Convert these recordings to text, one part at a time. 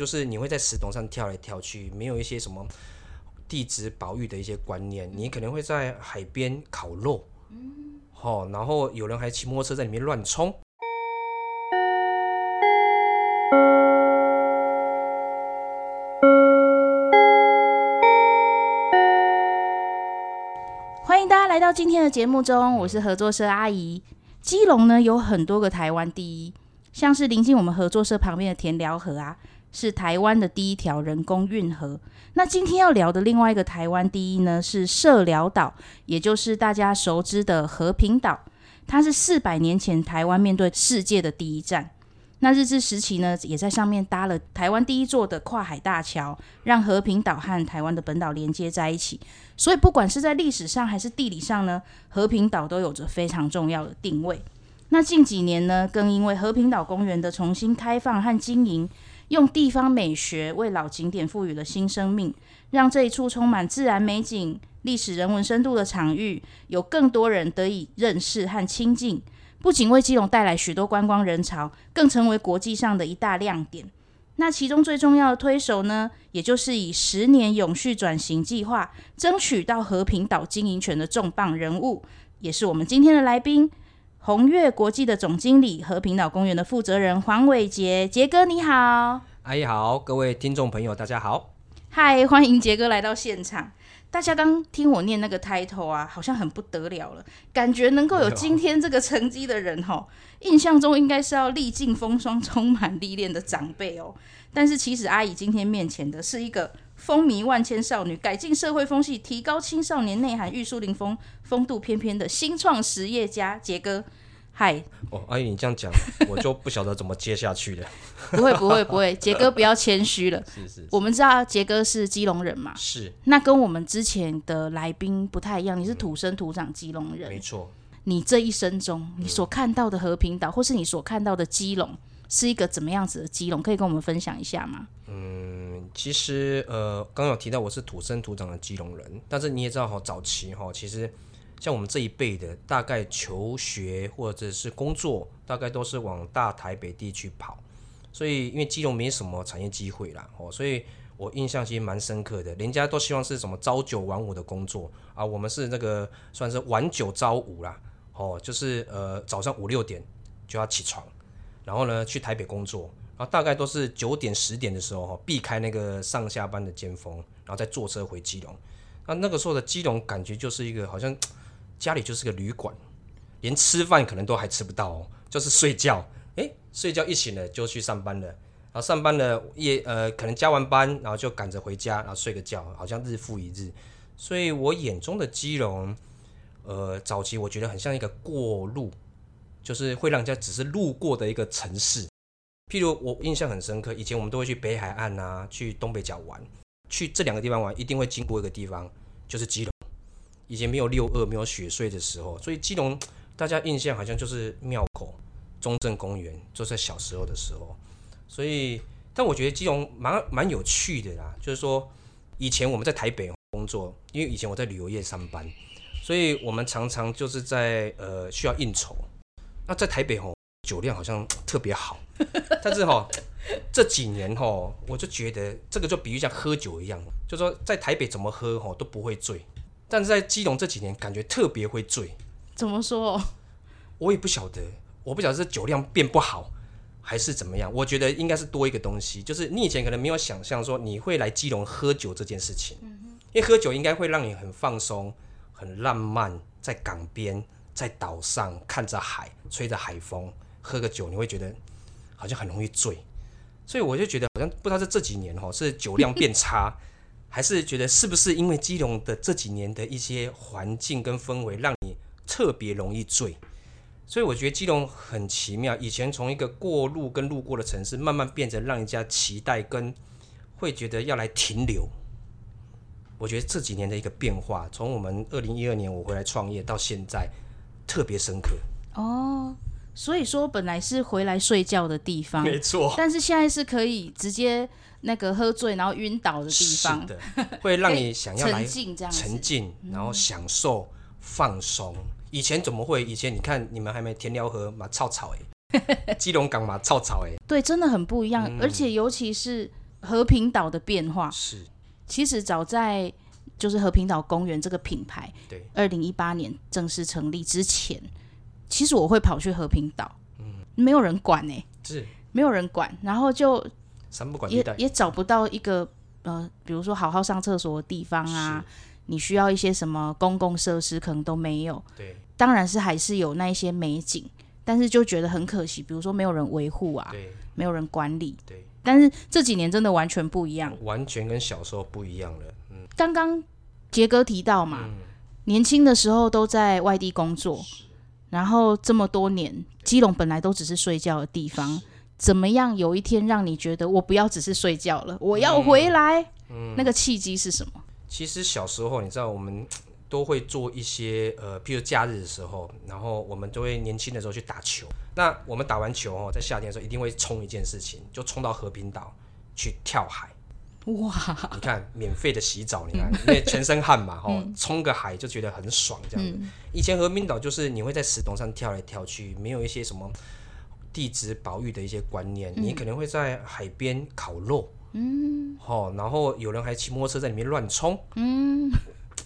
就是你会在石头上跳来跳去，没有一些什么地质保育的一些观念，你可能会在海边烤肉，嗯，好，然后有人还骑摩托车在里面乱冲。欢迎大家来到今天的节目中，我是合作社阿姨。基隆呢有很多个台湾第一，像是临近我们合作社旁边的田寮河啊，是台湾的第一条人工运河。那今天要聊的另外一个台湾第一呢，是社寮岛，也就是大家熟知的和平岛。它是四百年前台湾面对世界的第一站。那日治时期呢，也在上面搭了台湾第一座的跨海大桥，让和平岛和台湾的本岛连接在一起。所以，不管是在历史上还是地理上呢，和平岛都有着非常重要的定位。那近几年呢，更因为和平岛公园的重新开放和经营，用地方美学为老景点赋予了新生命，让这一处充满自然美景、历史人文深度的场域，有更多人得以认识和亲近。不仅为基隆带来许多观光人潮，更成为国际上的一大亮点。那其中最重要的推手呢，也就是以十年永续转型计划争取到和平岛经营权的重磅人物，也是我们今天的来宾——宏悦国际的总经理、和平岛公园的负责人黄伟杰。杰哥你好，阿姨好，各位听众朋友大家好，嗨，欢迎杰哥来到现场。大家刚听我念那个 title 啊，好像很不得了了，感觉能够有今天这个成绩的人哦，印象中应该是要历尽风霜、充满历练的长辈哦。但是其实阿姨今天面前的是一个风靡万千少女、改进社会风气、提高青少年内涵、玉树临风、风度翩翩的新创实业家杰哥。嗨，哦，阿姨，你这样讲，我就不晓得怎么接下去了。不会，不会，不会，杰哥不要谦虚了。是是，我们知道杰哥是基隆人嘛？是。那跟我们之前的来宾不太一样，你是土生土长基隆人。没错。你这一生中，你所看到的和平岛，或是你所看到的基隆，是一个怎么样子的基隆？可以跟我们分享一下吗？嗯，其实呃，刚有提到我是土生土长的基隆人，但是你也知道哈，早期哈，其实。像我们这一辈的，大概求学或者是工作，大概都是往大台北地区跑，所以因为基隆没什么产业机会啦，哦，所以我印象其实蛮深刻的。人家都希望是什么朝九晚五的工作啊，我们是那个算是晚九朝五啦，哦，就是呃早上五六点就要起床，然后呢去台北工作，然后大概都是九点十点的时候哈，避开那个上下班的尖峰，然后再坐车回基隆。那那个时候的基隆感觉就是一个好像。家里就是个旅馆，连吃饭可能都还吃不到哦，就是睡觉。诶，睡觉一醒了就去上班了，然后上班了夜呃可能加完班，然后就赶着回家，然后睡个觉，好像日复一日。所以我眼中的基隆，呃，早期我觉得很像一个过路，就是会让人家只是路过的一个城市。譬如我印象很深刻，以前我们都会去北海岸啊，去东北角玩，去这两个地方玩，一定会经过一个地方，就是基隆。以前没有六二没有雪隧的时候，所以基隆大家印象好像就是庙口、中正公园，就在小时候的时候。所以，但我觉得基隆蛮蛮有趣的啦，就是说以前我们在台北工作，因为以前我在旅游业上班，所以我们常常就是在呃需要应酬。那在台北吼酒量好像特别好，但是吼这几年吼我就觉得这个就比喻像喝酒一样，就说在台北怎么喝吼都不会醉。但是在基隆这几年，感觉特别会醉。怎么说？我也不晓得，我不晓得是酒量变不好，还是怎么样。我觉得应该是多一个东西，就是你以前可能没有想象说你会来基隆喝酒这件事情。因为喝酒应该会让你很放松、很浪漫，在港边、在岛上看着海、吹着海风，喝个酒，你会觉得好像很容易醉。所以我就觉得好像不知道是这几年哈，是酒量变差。还是觉得是不是因为基隆的这几年的一些环境跟氛围，让你特别容易醉？所以我觉得基隆很奇妙。以前从一个过路跟路过的城市，慢慢变成让人家期待跟会觉得要来停留。我觉得这几年的一个变化，从我们二零一二年我回来创业到现在，特别深刻。哦，所以说本来是回来睡觉的地方，没错，但是现在是可以直接。那个喝醉然后晕倒的地方，是的，会让你 想要来沉浸这样沉浸，然后享受放松。以前怎么会？以前你看你们还没田寮河马草草哎，基隆港马草草哎，对，真的很不一样。而且尤其是和平岛的变化，是其实早在就是和平岛公园这个品牌，对，二零一八年正式成立之前，其实我会跑去和平岛，嗯，没有人管呢、是没有人管，然后就三不管也也找不到一个呃，比如说好好上厕所的地方啊，你需要一些什么公共设施，可能都没有。对当然是还是有那一些美景，但是就觉得很可惜，比如说没有人维护啊，对没有人管理。对，但是这几年真的完全不一样。完全跟小时候不一样了。嗯，刚刚杰哥提到嘛，年轻的时候都在外地工作，然后这么多年，基隆本来都只是睡觉的地方，怎么样有一天让你觉得我不要只是睡觉了，我要回来？嗯那个契机是什么？其实小时候你知道我们。都会做一些呃，譬如假日的时候，然后我们都会年轻的时候去打球。那我们打完球哦，在夏天的时候一定会冲一件事情，就冲到和平岛去跳海。哇！你看，免费的洗澡，你看，因为全身汗嘛，吼，冲个海就觉得很爽，这样子。以前和平岛就是你会在石头上跳来跳去，没有一些什么地质保育的一些观念，你可能会在海边烤肉，嗯，哦，然后有人还骑摩托车在里面乱冲，嗯，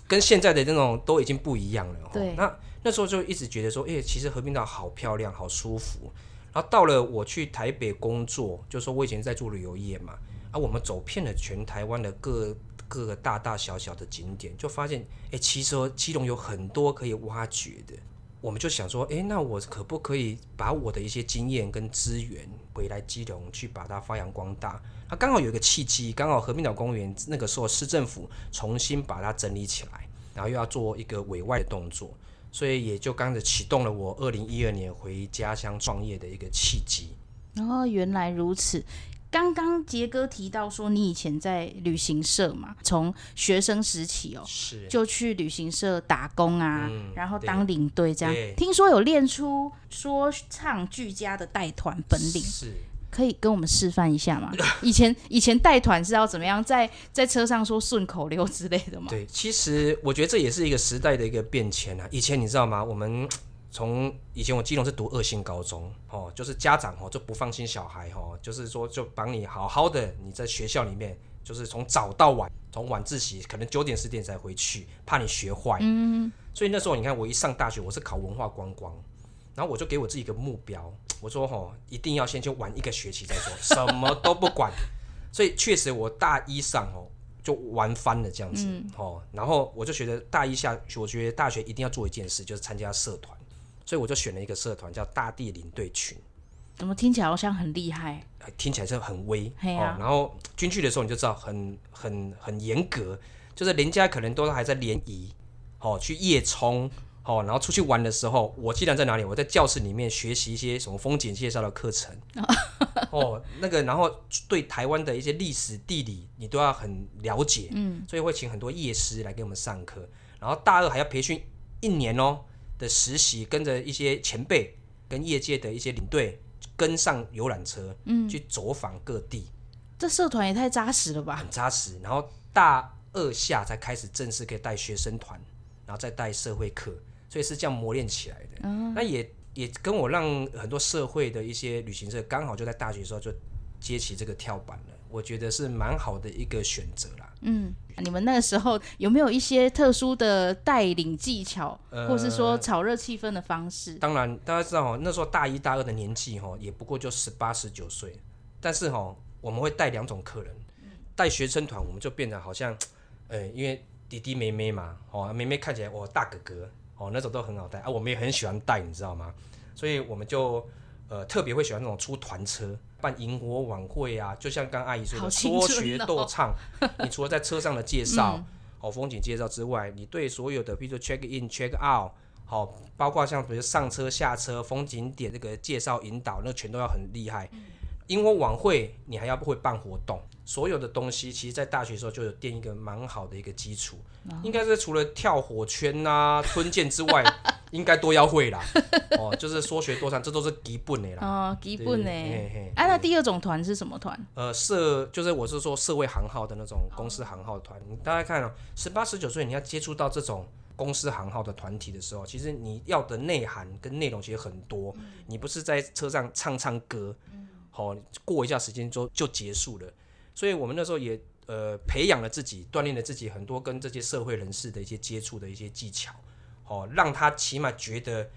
跟现在的那种都已经不一样了。对，那那时候就一直觉得说，哎、其实和平岛好漂亮，好舒服。然后到了我去台北工作，就说我以前在做旅游业嘛，啊，我们走遍了全台湾的各各个大大小小的景点，就发现，哎，其实基隆有很多可以挖掘的。我们就想说，哎，那我可不可以把我的一些经验跟资源回来基隆去把它发扬光大？那刚好有一个契机，刚好和平岛公园那个时候市政府重新把它整理起来，然后又要做一个委外的动作，所以也就刚着启动了我二零一二年回家乡创业的一个契机。哦，原来如此。刚刚杰哥提到说，你以前在旅行社嘛，从学生时期哦，是就去旅行社打工啊，然后当领队这样。听说有练出说唱俱佳的带团本领，是。可以跟我们示范一下吗？以前以前带团是要怎么样，在在车上说顺口溜之类的吗？对，其实我觉得这也是一个时代的一个变迁啊。以前你知道吗？我们从以前我基隆是读二星高中哦，就是家长哦就不放心小孩哦，就是说就帮你好好的你在学校里面，就是从早到晚，从晚自习可能九点十点才回去，怕你学坏。嗯，所以那时候你看我一上大学，我是考文化观光，然后我就给我自己一个目标，我说吼一定要先去玩一个学期再说，什么都不管。所以确实我大一上哦。就玩翻了这样子、哦，然后我就觉得大一下，我觉得大学一定要做一件事，就是参加社团，所以我就选了一个社团叫大地领队群，怎么听起来好像很厉害？哎听起来是很威、啊哦。然后军训的时候你就知道很很很严格，就是人家可能都还在联谊，哦，去夜冲，哦，然后出去玩的时候，我既然在哪里？我在教室里面学习一些什么风景介绍的课程，哦，那个，然后对台湾的一些历史地理，你都要很了解，嗯，所以会请很多夜师来给我们上课，然后大二还要培训一年哦的实习，跟着一些前辈跟业界的一些领队跟上游览车，嗯，去走访各地，这社团也太扎实了吧！很扎实。然后大二下才开始正式可以带学生团，然后再带社会课，所以是这样磨练起来的。嗯那也也跟我让很多社会的一些旅行社刚好就在大学的时候就接起这个跳板了，我觉得是蛮好的一个选择啦。你们那个时候有没有一些特殊的带领技巧，呃或是说炒热气氛的方式？当然，大家知道哦，那时候大一、大二的年纪哈，也不过就十八、十九岁。但是哈，我们会带两种客人，带学生团，我们就变得好像，呃，因为弟弟妹妹嘛，哦，妹妹看起来哦大哥哥，哦那种都很好带啊，我们也很喜欢带，你知道吗？所以我们就呃特别会喜欢那种出团车。办萤火晚会啊，就像刚阿姨说的，说学逗唱。你除了在车上的介绍，哦风景介绍之外，你对所有的，比如说 check in、check out，好、包括像比如上车、下车、风景点这个介绍引导，那全都要很厉害。萤火晚会你还要会办活动，所有的东西其实，在大学的时候就有垫一个蛮好的一个基础。应该是除了跳火圈呐、吞剑之外，应该都要会啦。哦，就是说学多唱，这都是基本的啦。哦，基本呢？嘿嘿啊，那第二种团是什么团？呃，社就是我是说社会行号的那种公司行号团，你大家看哦，十八十九岁你要接触到这种公司行号的团体的时候，其实你要的内涵跟内容其实很多，你不是在车上唱唱歌，好、过一下时间就就结束了。所以我们那时候也呃培养了自己，锻炼了自己很多跟这些社会人士的一些接触的一些技巧，哦，让他起码觉得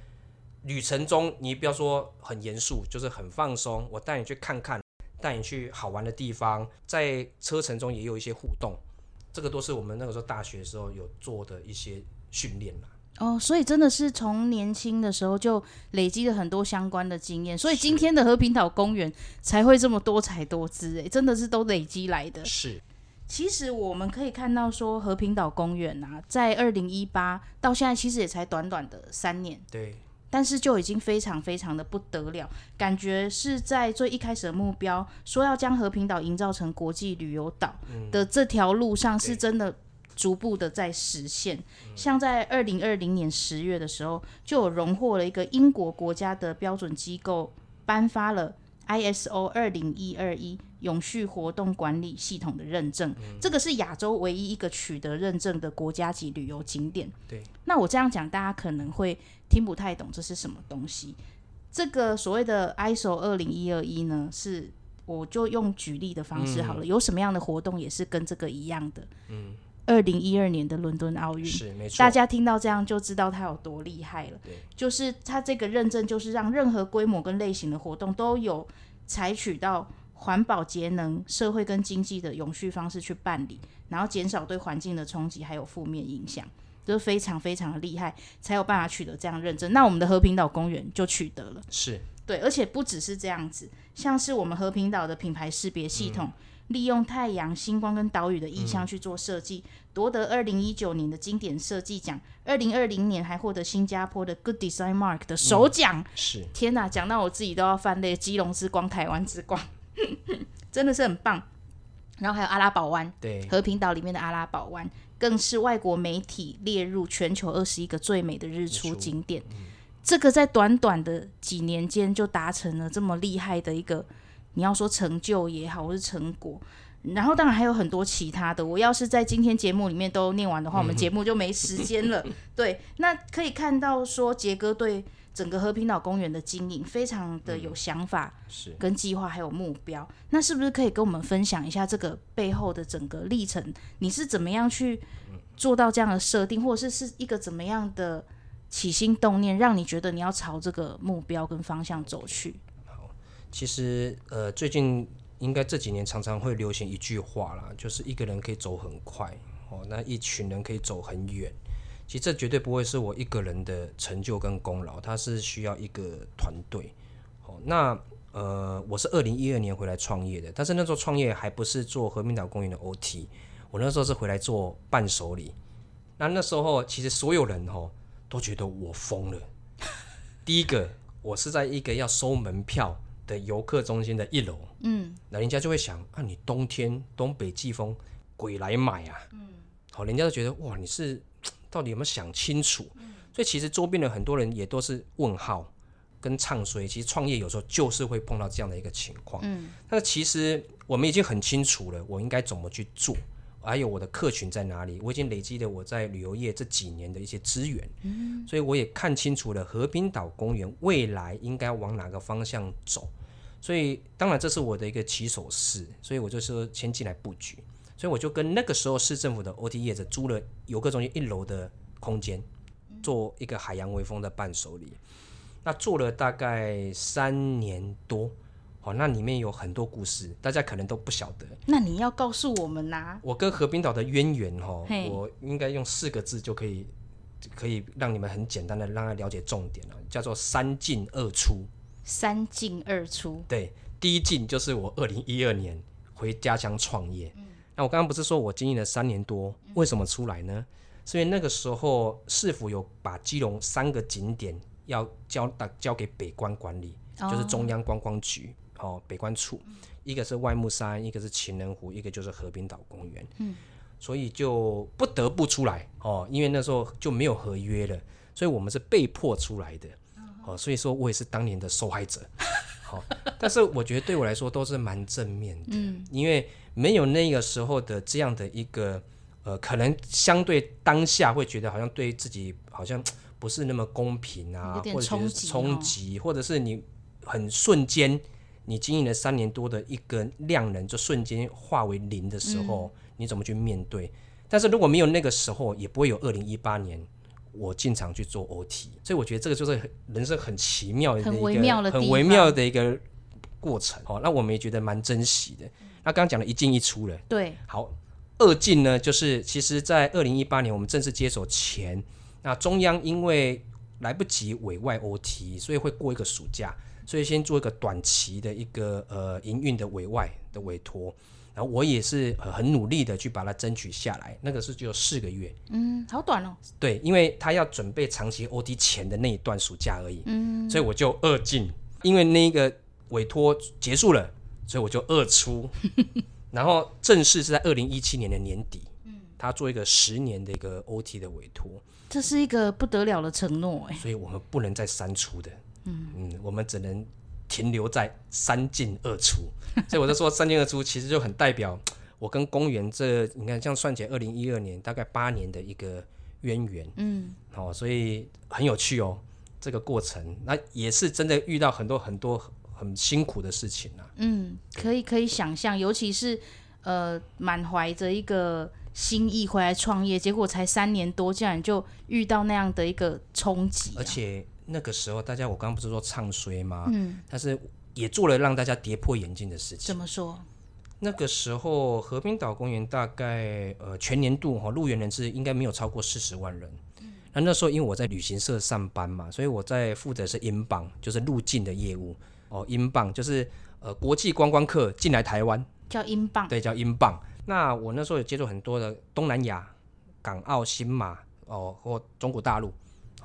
旅程中你不要说很严肃，就是很放松，我带你去看看，带你去好玩的地方，在车程中也有一些互动，这个都是我们那个时候大学的时候有做的一些训练嘛。哦，所以真的是从年轻的时候就累积了很多相关的经验，所以今天的和平岛公园才会这么多彩多姿，哎，真的是都累积来的。是，其实我们可以看到说，和平岛公园啊，在二零一八到现在，其实也才短短的三年，对，但是就已经非常非常的不得了，感觉是在最一开始的目标，说要将和平岛营造成国际旅游岛的这条路上，是真的。逐步的在实现，像在二零二零年十月的时候，就有荣获了一个英国国家的标准机构颁发了 ISO 二零一二一永续活动管理系统的认证，这个是亚洲唯一一个取得认证的国家级旅游景点。对，那我这样讲，大家可能会听不太懂这是什么东西。这个所谓的 ISO 二零一二一呢，是我就用举例的方式好了，有什么样的活动也是跟这个一样的。嗯。二零一二年的伦敦奥运是没错，大家听到这样就知道它有多厉害了。对，就是它这个认证，就是让任何规模跟类型的活动都有采取到环保节能、社会跟经济的永续方式去办理，然后减少对环境的冲击还有负面影响，就是非常非常的厉害，才有办法取得这样认证。那我们的和平岛公园就取得了，是对，而且不只是这样子，像是我们和平岛的品牌识别系统。利用太阳、星光跟岛屿的意象去做设计，夺得二零一九年的经典设计奖，二零二零年还获得新加坡的 Good Design Mark 的首奖。是，天哪，讲到我自己都要翻泪。基隆之光，台湾之光，真的是很棒。然后还有阿拉堡湾，对，和平岛里面的阿拉堡湾，更是外国媒体列入全球二十一个最美的日出景点。这个在短短的几年间就达成了这么厉害的一个。你要说成就也好，或是成果，然后当然还有很多其他的。我要是在今天节目里面都念完的话，我们节目就没时间了。对，那可以看到说杰哥对整个和平岛公园的经营非常的有想法，是跟计划还有目标。那是不是可以跟我们分享一下这个背后的整个历程？你是怎么样去做到这样的设定，或者是是一个怎么样的起心动念，让你觉得你要朝这个目标跟方向走去？其实，呃，最近应该这几年常常会流行一句话啦，就是一个人可以走很快，哦，那一群人可以走很远。其实这绝对不会是我一个人的成就跟功劳，它是需要一个团队。哦，那呃，我是二零一二年回来创业的，但是那时候创业还不是做和平岛公园的 OT，我那时候是回来做伴手礼。那那时候其实所有人哦都觉得我疯了。第一个，我是在一个要收门票。的游客中心的一楼，嗯，那人家就会想啊，你冬天东北季风，鬼来买啊，嗯，好，人家都觉得哇，你是到底有没有想清楚？所以其实周边的很多人也都是问号跟唱衰。其实创业有时候就是会碰到这样的一个情况，嗯，那其实我们已经很清楚了，我应该怎么去做，还有我的客群在哪里，我已经累积了我在旅游业这几年的一些资源，嗯，所以我也看清楚了和平岛公园未来应该往哪个方向走。所以当然这是我的一个起手式，所以我就说先进来布局，所以我就跟那个时候市政府的 OT 业者租了游客中心一楼的空间，做一个海洋微风的伴手礼。那做了大概三年多，好，那里面有很多故事，大家可能都不晓得。那你要告诉我们呐？我跟和平岛的渊源哦，我应该用四个字就可以，可以让你们很简单的让他了解重点了，叫做三进二出。三进二出，对，第一进就是我二零一二年回家乡创业。嗯那我刚刚不是说我经营了三年多，为什么出来呢？是因为那个时候市府有把基隆三个景点要交到交给北关管理，就是中央观光局哦，北关处，一个是外木山，一个是情人湖，一个就是和平岛公园。嗯，所以就不得不出来哦，因为那时候就没有合约了，所以我们是被迫出来的。哦，所以说我也是当年的受害者，好，但是我觉得对我来说都是蛮正面的，嗯，因为没有那个时候的这样的一个，呃，可能相对当下会觉得好像对自己好像不是那么公平啊，或者是冲击，或者是你很瞬间你经营了三年多的一个量能，就瞬间化为零的时候，嗯你怎么去面对？但是如果没有那个时候，也不会有二零一八年我进场去做 OT。所以我觉得这个就是人生很奇妙的一个很微妙的很微妙的一个过程。哦，那我们也觉得蛮珍惜的。那刚刚讲的一进一出了，对，好，二进呢，就是其实在二零一八年我们正式接手前，那中央因为来不及委外 OT，所以会过一个暑假，所以先做一个短期的一个呃营运的委外的委托。然后我也是呃很努力的去把它争取下来，那个是只有四个月，嗯，好短哦，对，因为他要准备长期 OT 前的那一段暑假而已，嗯，所以我就二进，因为那个委托结束了，所以我就二出，然后正式是在二零一七年的年底，嗯，他做一个十年的一个 OT 的委托，这是一个不得了的承诺哎，所以我们不能再三出的，嗯。我们只能停留在三进二出，所以我就说三进二出其实就很代表我跟公园这你看这样算起来，二零一二年大概八年的一个渊源，嗯，哦，所以很有趣哦，这个过程，那也是真的遇到很多很多很辛苦的事情啊。嗯，可以可以想象，尤其是呃满怀着一个心意回来创业，结果才三年多，竟然就遇到那样的一个冲击、啊，而且那个时候，大家我刚刚不是说唱衰吗？嗯，但是也做了让大家跌破眼镜的事情怎。么说？那个时候，和平岛公园大概呃全年度哈、入园人次应该没有超过四十万人。那那时候因为我在旅行社上班嘛，所以我在负责是英镑，就是入境的业务哦。英镑就是呃国际观光客进来台湾，叫英镑，对，叫英镑。那我那时候有接触很多的东南亚、港澳、新马哦，或中国大陆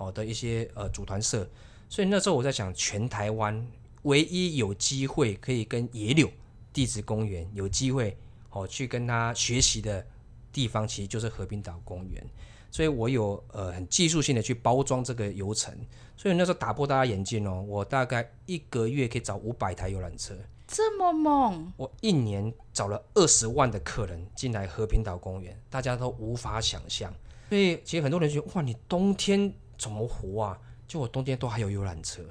哦的一些呃组团社，所以那时候我在想，全台湾唯一有机会可以跟野柳地质公园有机会哦去跟他学习的地方，其实就是和平岛公园。所以我有呃很技术性的去包装这个游程，所以那时候打破大家眼镜哦，我大概一个月可以找五百台游览车。这么猛，我一年找了二十万的客人进来和平岛公园，大家都无法想象。所以其实很多人觉得，哇，你冬天怎么活啊？就我冬天都还有游览车。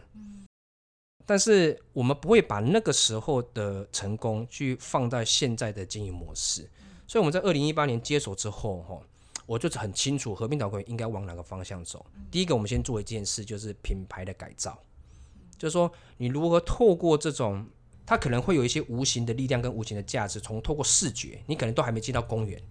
但是我们不会把那个时候的成功去放在现在的经营模式。所以我们在二零一八年接手之后，哈，我就很清楚和平岛公园应该往哪个方向走。第一个，我们先做一件事，就是品牌的改造，就是说你如何透过这种它可能会有一些无形的力量跟无形的价值，从透过视觉，你可能都还没进到公园，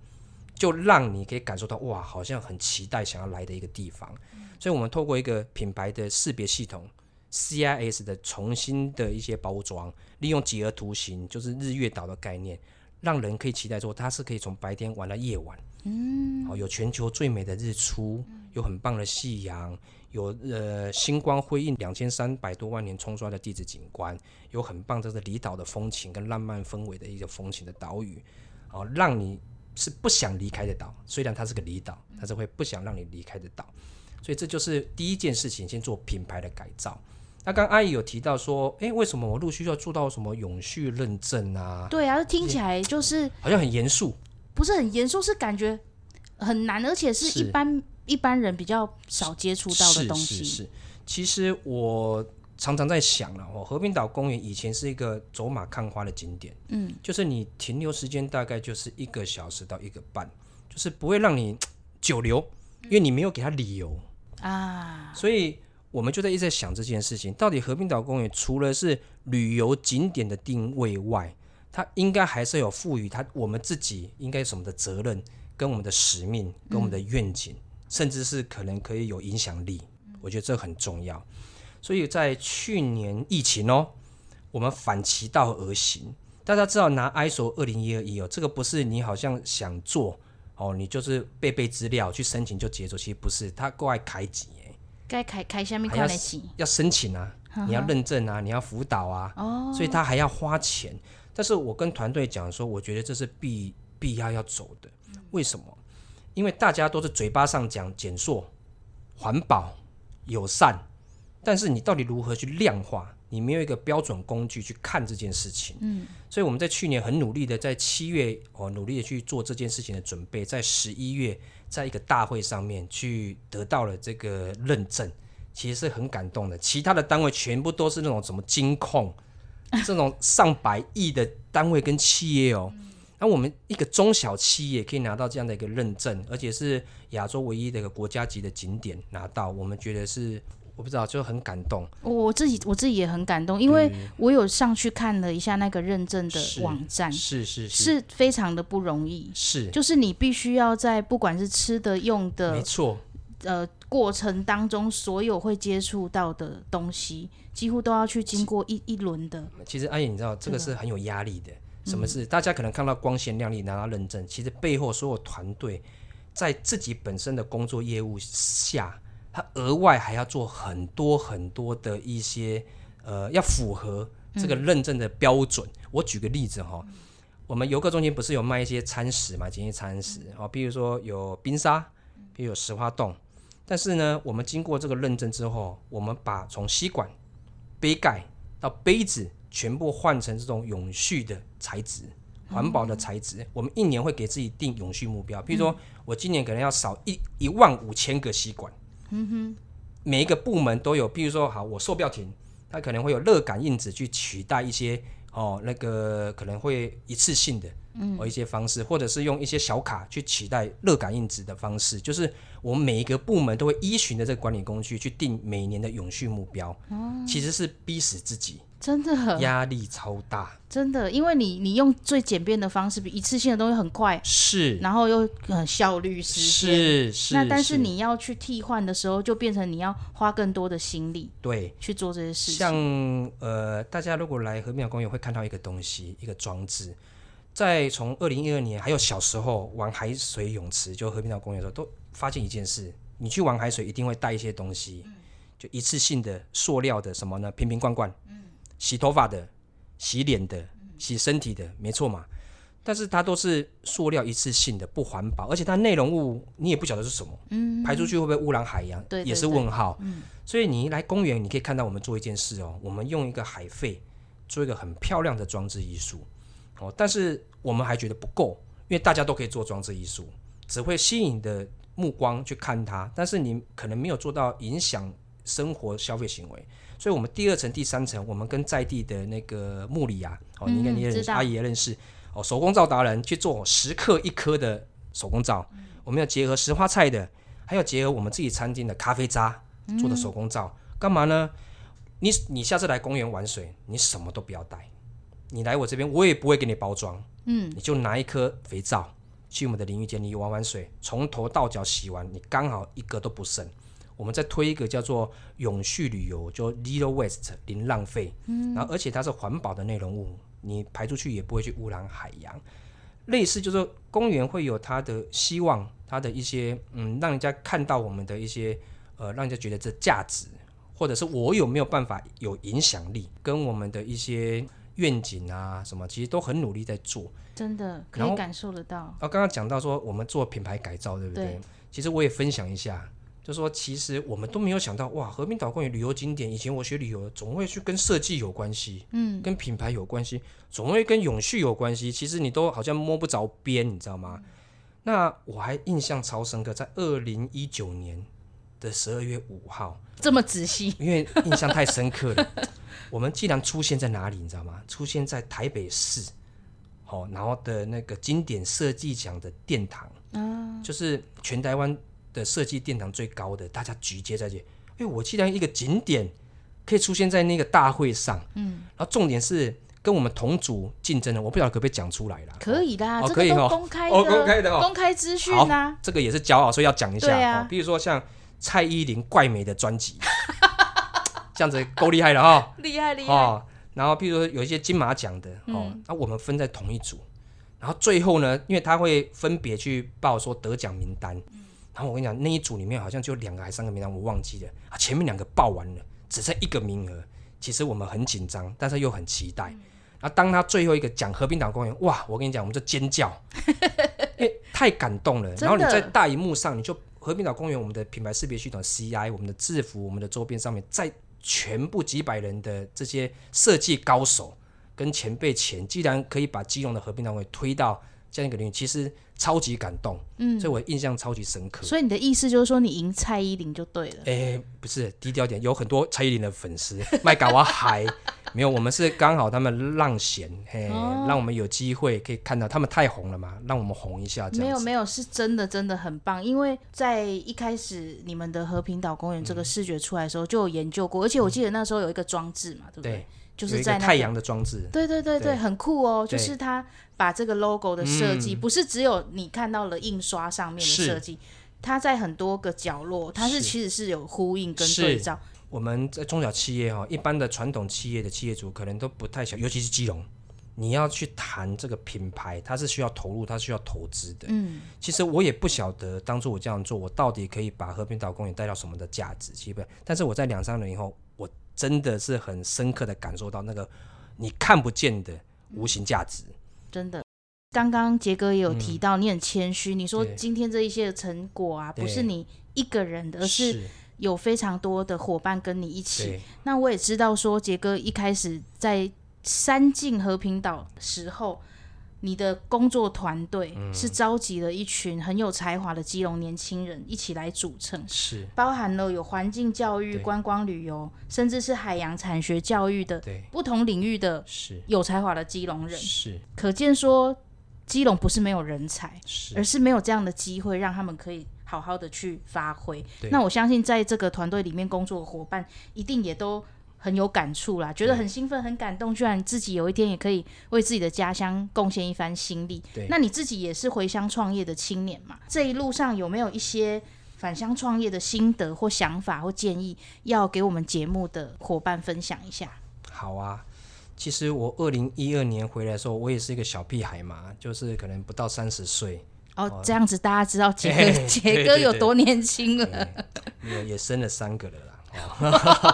就让你可以感受到哇，好像很期待想要来的一个地方。所以，我们透过一个品牌的识别系统 CIS 的重新的一些包装，利用几何图形，就是日月岛的概念，让人可以期待说它是可以从白天玩到夜晚。嗯，好，有全球最美的日出，有很棒的夕阳，有呃星光辉映两千三百多万年冲刷的地质景观，有很棒这个离岛的风情跟浪漫氛围的一个风情的岛屿，哦，让你是不想离开的岛。虽然它是个离岛，但是会不想让你离开的岛。所以这就是第一件事情，先做品牌的改造。那刚刚阿姨有提到说，诶，为什么我陆续要做到什么永续认证啊？对啊，听起来就是好像很严肃。不是很严肃，是感觉很难，而且是是一般一般人比较少接触到的东西。是是，其实我常常在想了哦，和平岛公园以前是一个走马看花的景点，嗯，就是你停留时间大概就是一个小时到一个半，就是不会让你 久留，因为你没有给他理由，啊，所以我们就在一直在想这件事情，到底和平岛公园除了是旅游景点的定位外，它应该还是有赋予它我们自己应该有什么的责任，跟我们的使命，跟我们的愿景，甚至是可能可以有影响力。我觉得这很重要。所以在去年疫情哦，我们反其道而行。大家知道拿 ISO 二零一二一哦，这个不是你好像想做哦，你就是背背资料去申请就结束，其实不是，它过来开几哎，该开开下面还要看得起要申请啊，你要认证啊，你要辅导啊，哦，所以他还要花钱。但是我跟团队讲说，我觉得这是必必要要走的。为什么？因为大家都是嘴巴上讲减塑、环保、友善，但是你到底如何去量化？你没有一个标准工具去看这件事情。嗯，所以我们在去年很努力的，在七月哦努力的去做这件事情的准备，在十一月在一个大会上面去得到了这个认证，其实是很感动的。其他的单位全部都是那种什么金控这种上百亿的单位跟企业哦。那我们一个中小企业可以拿到这样的一个认证，而且是亚洲唯一的一个国家级的景点拿到，我们觉得是我不知道，就很感动。我自己我自己也很感动，因为我有上去看了一下那个认证的网站，是是是非常的不容易，是就是你必须要在不管是吃的用的，没错，呃过程当中，所有会接触到的东西，几乎都要去经过一一轮的。其实阿姨，你知道这个是很有压力的。什么是大家可能看到光鲜亮丽拿到认证，其实背后所有团队在自己本身的工作业务下，他额外还要做很多很多的一些呃，要符合这个认证的标准。我举个例子哈，我们游客中心不是有卖一些餐食嘛，简易餐食哦，比如说有冰沙，比如有石花冻，但是呢，我们经过这个认证之后，我们把从吸管、杯盖到杯子。全部换成这种永续的材质，环保的材质。我们一年会给自己定永续目标，比如说我今年可能要少一一万五千个吸管。嗯哼，每一个部门都有，比如说，好，我售票亭，它可能会有热感应纸去取代一些哦，那个可能会一次性的，嗯，一些方式，或者是用一些小卡去取代热感应纸的方式，就是我们每一个部门都会依循的这个管理工具去定每年的永续目标。哦，其实是逼死自己。真的压力超大，真的，因为你你用最简便的方式，比一次性的东西很快，是，然后又很效率时间，是是。那但是你要去替换的时候，就变成你要花更多的心力，对，去做这些事情。像呃，大家如果来和平岛公园会看到一个东西，一个装置，在从二零一二年还有小时候玩海水泳池，就和平岛公园的时候，都发现一件事：你去玩海水一定会带一些东西，就一次性的塑料的什么呢？瓶瓶罐罐。洗头发的、洗脸的、洗身体的，没错嘛？但是它都是塑料一次性的，不环保，而且它内容物你也不晓得是什么，嗯，排出去会不会污染海洋？对，也是问号。嗯，所以你一来公园，你可以看到我们做一件事哦，我们用一个海废做一个很漂亮的装置艺术哦，但是我们还觉得不够，因为大家都可以做装置艺术，只会吸引的目光去看它，但是你可能没有做到影响生活消费行为。所以，我们第二层、第三层，我们跟在地的那个木里啊，哦，你看你也认识，阿姨也认识，哦，手工皂达人去做十克一颗的手工皂，我们要结合石花菜的，还要结合我们自己餐厅的咖啡渣做的手工皂，干嘛呢？你你下次来公园玩水，你什么都不要带，你来我这边，我也不会给你包装，嗯，你就拿一颗肥皂去我们的淋浴间，你玩玩水，从头到脚洗完，你刚好一个都不剩。我们在推一个叫做永续旅游，就 Zero Waste 零浪费，嗯，然后而且它是环保的内容物，你排出去也不会去污染海洋。类似就是公园会有它的希望，它的一些嗯，让人家看到我们的一些呃，让人家觉得这价值，或者是我有没有办法有影响力，跟我们的一些愿景啊什么，其实都很努力在做，真的可以感受得到。啊，刚刚讲到说我们做品牌改造，对不对？其实我也分享一下。就说其实我们都没有想到，哇，和平岛公园旅游景点，以前我学旅游总会去跟设计有关系，嗯，跟品牌有关系，总会跟永续有关系。其实你都好像摸不着边，你知道吗？那我还印象超深刻，在二零一九年的十二月五号，这么仔细，因为印象太深刻了。我们既然出现在哪里，你知道吗？出现在台北市，好，然后的那个经典设计奖的殿堂，啊，就是全台湾。的设计殿堂最高的，大家举接在这。哎，我既然一个景点可以出现在那个大会上，嗯，然后重点是跟我们同组竞争的，我不晓得可不可以讲出来啦？可以的，可以哦，公开的，公开的，公开资讯啊。这个也是骄傲，所以要讲一下。对啊，比如说像蔡依林怪美的专辑，这样子够厉害了哈，厉害厉害。然后，比如说有一些金马奖的哦，那我们分在同一组，然后最后呢，因为他会分别去报说得奖名单。然后我跟你讲，那一组里面好像就两个还三个名单，我忘记了啊。前面两个报完了，只剩一个名额。其实我们很紧张，但是又很期待。啊，当他最后一个讲和平岛公园，哇！我跟你讲，我们就尖叫，因为太感动了。然后你在大荧幕上，你就和平岛公园我们的品牌识别系统 CI，我们的制服、我们的周边上面，在全部几百人的这些设计高手跟前辈前，既然可以把基隆的和平岛公园推到这样一个领域，其实超级感动，嗯，所以我印象超级深刻。所以你的意思就是说，你赢蔡依林就对了。哎、不是低调点，有很多蔡依林的粉丝，麦搞我嗨，没有，我们是刚好他们让贤，嘿，哦让我们有机会可以看到他们太红了嘛，让我们红一下。没有没有，是真的真的很棒。因为在一开始你们的和平岛公园这嗯个视觉出来的时候，就有研究过，而且我记得那时候有一个装置嘛，对不对？就是在太阳的装置，对对对对，对很酷哦！就是它把这个 logo 的设计，嗯不是只有你看到了印刷上面的设计，它在很多个角落，它是是其实是有呼应跟对照。我们在中小企业哈，一般的传统企业的企业主可能都不太想，尤其是基隆，你要去谈这个品牌，它是需要投入，它需要投资的。嗯，其实我也不晓得当初我这样做，我到底可以把和平岛公园带到什么的价值，基本。但是我在两三年以后，我真的是很深刻的感受到那个你看不见的无形价值。真的。刚刚杰哥也有提到，你很谦虚，你说今天这一些的成果啊，不是你一个人的，而是有非常多的伙伴跟你一起。那我也知道说，杰哥一开始在三进和平岛时候，你的工作团队嗯。是召集了一群很有才华的基隆年轻人一起来组成，是，包含了有环境教育、观光旅游，甚至是海洋产学教育的，不同领域的有才华的基隆人。是。可见说，基隆不是没有人才，而是，没有这样的机会让他们可以好好的去发挥。那我相信在这个团队里面工作的伙伴一定也都很有感触啦，觉得很兴奋、很感动，居然自己有一天也可以为自己的家乡贡献一番心力。对那你自己也是回乡创业的青年嘛？这一路上有没有一些返乡创业的心得或想法或建议，要给我们节目的伙伴分享一下？好啊。其实我二零一二年回来的时候，我也是一个小屁孩嘛，就是可能不到三十岁，哦，这样子大家知道杰哥杰哥有多年轻了。也也生了三个了啦，哦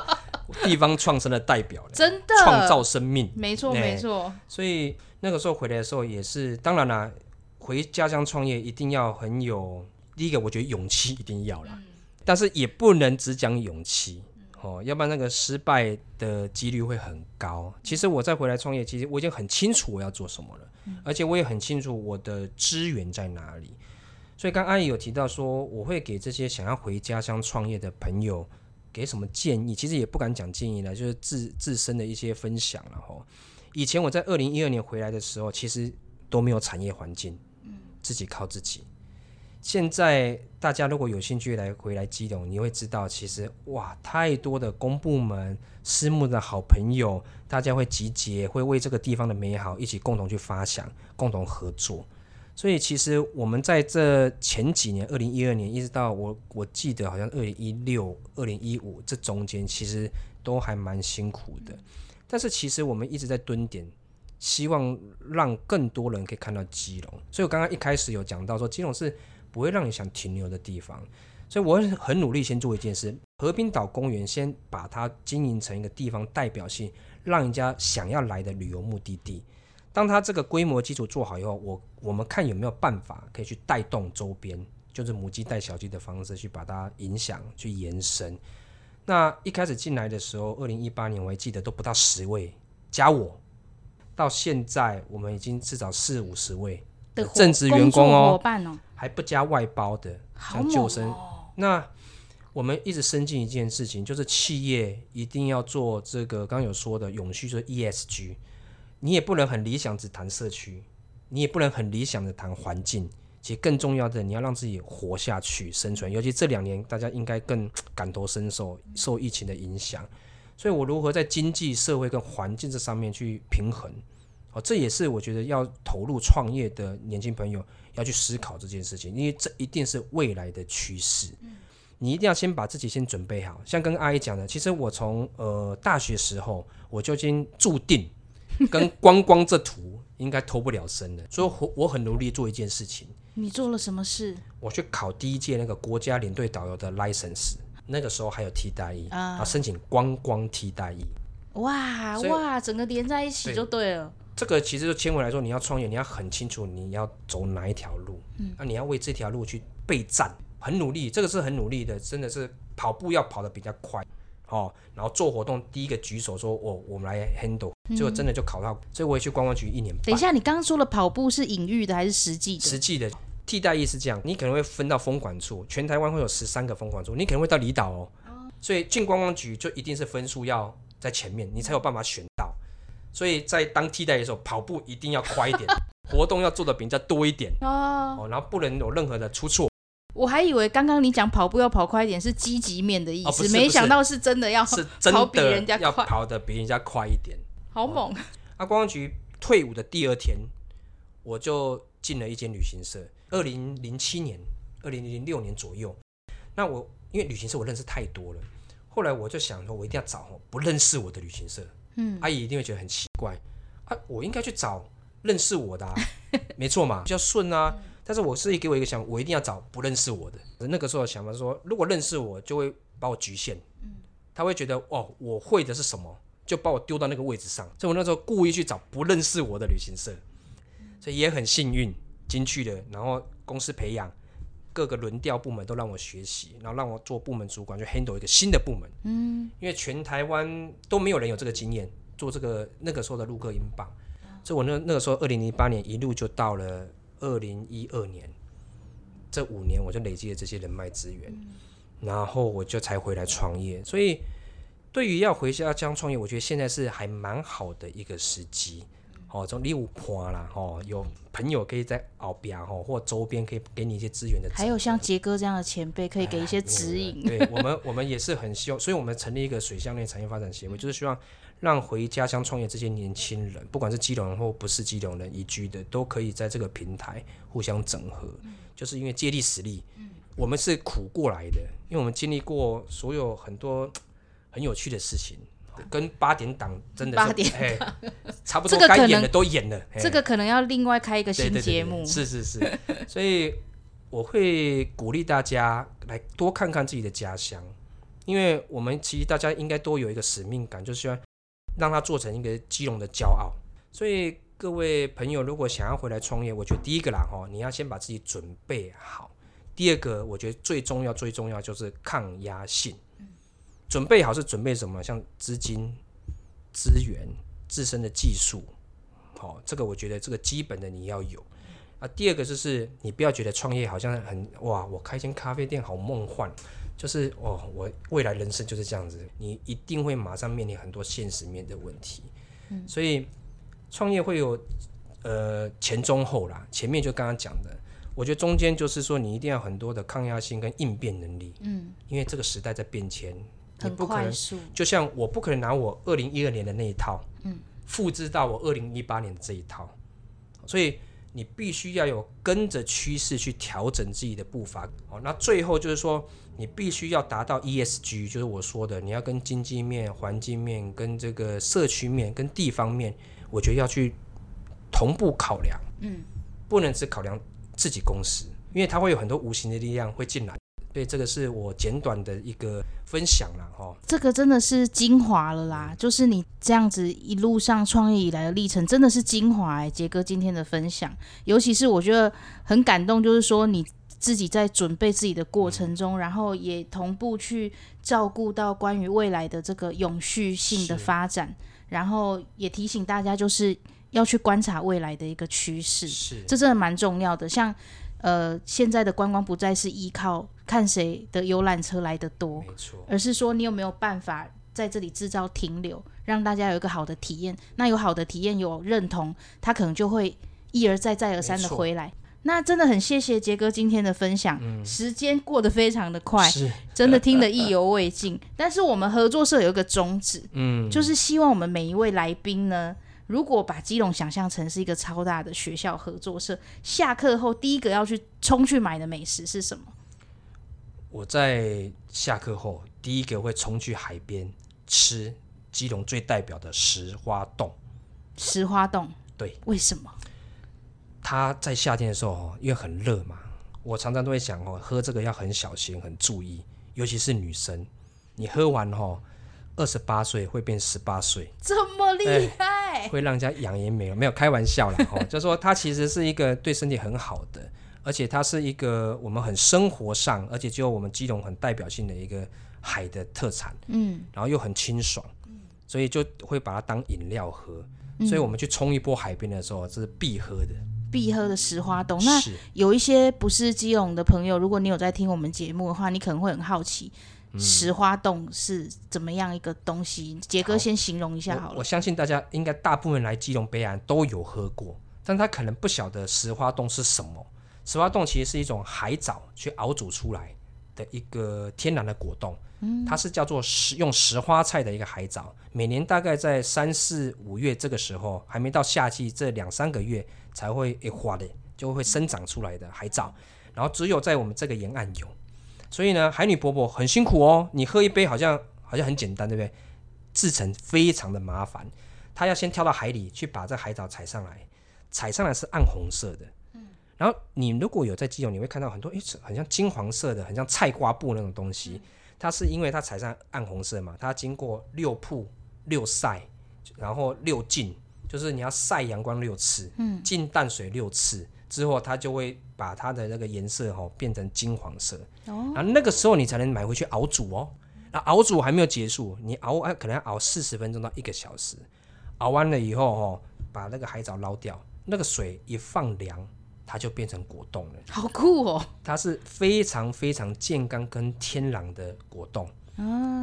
地方创生的代表了，真的。创造生命，没错，哎没错，所以那个时候回来的时候也是，当然啦，回家乡创业一定要很有第一个，我觉得勇气一定要啦，但是也不能只讲勇气。哦，要不然那个失败的几率会很高。其实我再回来创业，其实我已经很清楚我要做什么了，而且我也很清楚我的资源在哪里。所以刚阿姨有提到说，我会给这些想要回家乡创业的朋友给什么建议？其实也不敢讲建议了，就是自自身的一些分享了哈。以前我在二零一二年回来的时候，其实都没有产业环境，自己靠自己。现在大家如果有兴趣来回来基隆，你会知道，其实哇，太多的公部门、私募的好朋友，大家会集结，会为这个地方的美好一起共同去发想，共同合作。所以其实我们在这前几年，二零一二年一直到我我记得好像二零一六、二零一五这中间，其实都还蛮辛苦的。但是其实我们一直在蹲点，希望让更多人可以看到基隆。所以我刚刚一开始有讲到说，基隆是不会让你想停留的地方。所以我很努力先做一件事，和平岛公园先把它经营成一个地方代表性，让人家想要来的旅游目的地。当它这个规模基础做好以后，我我们看有没有办法可以去带动周边，就是母鸡带小鸡的方式去把它影响、去延伸。那一开始进来的时候，二零一八年我还记得都不到十位，加我，到现在我们已经至少四五十位的正职员工哦伙伴哦，还不加外包的，像救生。哦！那我们一直深进一件事情，就是企业一定要做这个，刚刚有说的永续，就是 ESG。你也不能很理想只谈社区，你也不能很理想的谈环境。其实更重要的，你要让自己活下去、生存。尤其这两年，大家应该更感同身受，受疫情的影响。所以我如何在经济社会跟环境这上面去平衡？哦，这也是我觉得要投入创业的年轻朋友要去思考这件事情，因为这一定是未来的趋势。你一定要先把自己先准备好。像跟阿姨讲的，其实我从呃大学时候我就已经注定跟观光这图应该脱不了身的，所以我我很努力做一件事情，你做了什么事？我去考第一届那个国家领队导游的 license，那个时候还有替代役啊啊，申请观光替代役。哇哇，整个连在一起就对了。这个其实就牵回来说，你要创业，你要很清楚你要走哪一条路，嗯，那、你要为这条路去备战，很努力，这个是很努力的，真的是跑步要跑得比较快，哦，然后做活动第一个举手说，我、我们来 handle 结果真的就考到，所以我也去观光局一年半。等一下，你刚刚说了跑步是隐喻的还是实际的？实际的替代意是这样，你可能会分到风管处，全台湾会有十三个风管处，你可能会到离岛哦。所以进观光局就一定是分数要在前面，你才有办法选到。所以在当替代的时候，跑步一定要快一点，活动要做的比人家多一点哦。哦，然后不能有任何的出错。我还以为刚刚你讲跑步要跑快一点是积极面的意思，哦没想到是真的要是真跑比人的要家快，跑的比人家快一点。好猛！啊，公安局退伍的第二天，我就进了一间旅行社。二零零七年、二零零六年左右，那我因为旅行社我认识太多了，后来我就想说，我一定要找哦不认识我的旅行社。嗯，阿姨一定会觉得很奇怪啊，我应该去找认识我的、啊，没错嘛，比较顺啊。但是我是给我一个想法，我一定要找不认识我的。那个时候的想法是说，如果认识我，就会把我局限，嗯他会觉得哦，我会的是什么，就把我丢到那个位置上。所以我那时候故意去找不认识我的旅行社，所以也很幸运进去了。然后公司培养各个轮调部门都让我学习，然后让我做部门主管，就 handle 一个新的部门。嗯，因为全台湾都没有人有这个经验，做这个那个时候的陆客英镑。所以我那那个时候二零零八年一路就到了二零一二年，这五年我就累积了这些人脉资源，然后我就才回来创业。所以对于要回家乡创业，我觉得现在是还蛮好的一个时机。哦，从你有伴啦，哦，有朋友可以在后边哦，或周边可以给你一些资源的，还有像杰哥这样的前辈可以给一些指引。对我们，我们也是很希望，所以我们成立一个水乡内产业发展协会，就是希望让回家乡创业这些年轻人，不管是基隆人或不是基隆人移居的，都可以在这个平台互相整合。就是因为借力使力，我们是苦过来的，因为我们经历过所有很多很有趣的事情。跟八点档真的八点哎，差不多该演的都演了。嘿这个可能要另外开一个新节目。是是是，所以我会鼓励大家来多看看自己的家乡，因为我们其实大家应该都有一个使命感，就是希望让它做成一个基隆的骄傲。所以各位朋友，如果想要回来创业，我觉得第一个啦哈，你要先把自己准备好；第二个，我觉得最重要最重要就是抗压性。准备好是准备什么？像资金、资源、自身的技术，好、这个我觉得这个基本的你要有。啊，第二个就是你不要觉得创业好像很哇，我开间咖啡店好梦幻，就是哦，我未来人生就是这样子，你一定会马上面临很多现实面的问题。嗯，所以创业会有呃前中后啦，前面就刚刚讲的，我觉得中间就是说你一定要很多的抗压性跟应变能力。嗯，因为这个时代在变迁，你不可能就像我不可能拿我二零一二年的那一套，嗯，复制到我二零一八年的这一套，所以你必须要有跟着趋势去调整自己的步伐。哦，那最后就是说，你必须要达到 ESG，就是我说的，你要跟经济面、环境面、跟这个社区面、跟地方面，我觉得要去同步考量，嗯，不能只考量自己公司，因为它会有很多无形的力量会进来。对，这个是我简短的一个分享了哈。这个真的是精华了啦！就是你这样子一路上创业以来的历程，真的是精华哎、杰哥今天的分享，尤其是我觉得很感动，就是说你自己在准备自己的过程中，然后也同步去照顾到关于未来的这个永续性的发展，然后也提醒大家就是要去观察未来的一个趋势。是，这真的蛮重要的。像呃，现在的观光不再是依靠看谁的游览车来的多，而是说你有没有办法在这里制造停留，让大家有一个好的体验。那有好的体验，有认同，他可能就会一而再、再而三的回来。那真的很谢谢杰哥今天的分享，时间过得非常的快，真的听得意犹未尽。但是我们合作社有一个宗旨，嗯，就是希望我们每一位来宾呢，如果把基隆想象成是一个超大的学校合作社，下课后第一个要去冲去买的美食是什么？我在下课后第一个会冲去海边吃基隆最代表的石花冻。石花冻。对，为什么？它在夏天的时候哦，因为很热嘛，我常常都会想哦，喝这个要很小心、很注意，尤其是女生，你喝完哦，二十八岁会变十八岁，这么厉害？会让人家养颜美容，没有开玩笑啦哦，就说它其实是一个对身体很好的，而且它是一个我们很生活上，而且就我们基隆很代表性的一个海的特产，嗯，然后又很清爽，所以就会把它当饮料喝。嗯所以我们去冲一波海边的时候，这是必喝的。必喝的石花冻。那有一些不是基隆的朋友，如果你有在听我们节目的话，你可能会很好奇，嗯石花冻是怎么样一个东西？杰哥先形容一下好了。我我相信大家应该大部分来基隆北岸都有喝过，但他可能不晓得石花冻是什么。石花冻其实是一种海藻去熬煮出来的一个天然的果冻，它是叫做石用石花菜的一个海藻，每年大概在三四五月这个时候，还没到夏季这两三个月才会一花的，就会生长出来的海藻，然后只有在我们这个沿岸有，所以呢，海女伯伯很辛苦哦，你喝一杯好像好像很简单，对不对？制成非常的麻烦，他要先跳到海里去把这海藻采上来，采上来是暗红色的。然后你如果有在基隆，你会看到很多诶，很像金黄色的，很像菜瓜布那种东西。它是因为它采上暗红色嘛，它经过六曝、六晒，然后六浸，就是你要晒阳光六次，嗯，浸淡水六次之后，它就会把它的那个颜色哈、变成金黄色。哦，然后那个时候你才能买回去熬煮哦。那熬煮还没有结束，你熬啊可能要熬四十分钟到一个小时，熬完了以后哦，把那个海藻捞掉，那个水一放凉，它就变成果冻了。好酷哦！它是非常非常健康跟天然的果冻，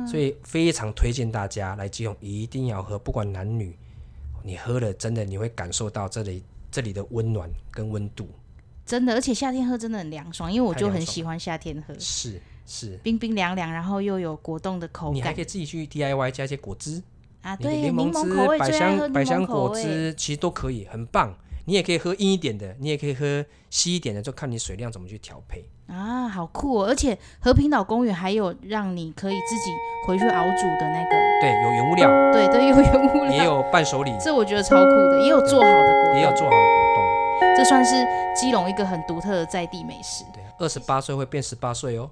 所以非常推荐大家来基隆一定要喝，不管男女，你喝了真的你会感受到这里这里的温暖跟温度，真的，而且夏天喝真的很凉爽，因为我就很喜欢夏天喝，是是，冰冰凉凉，然后又有果冻的口感你还可以自己去 DIY 加一些果汁，啊。对，柠檬汁檬口味、百香百香。果汁其实都可以，很棒。你也可以喝硬一点的，你也可以喝稀一点的，就看你水量怎么去调配。啊，好酷哦！而且和平岛公园还有让你可以自己回去熬煮的那个，对，有原物料，对对，有原物料，也有伴手礼，这我觉得超酷的，也有做好的果冻，也有做好的果冻这算是基隆一个很独特的在地美食。对，二十八岁会变十八岁哦。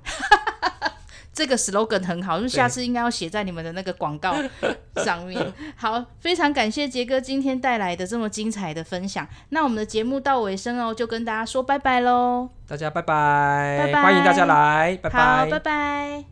这个 slogan 很好，就下次应该要写在你们的那个广告 上面。好，非常感谢杰哥今天带来的这么精彩的分享。那我们的节目到尾声哦，就跟大家说拜拜喽。大家拜拜，拜拜欢迎大家来，拜好，拜拜拜。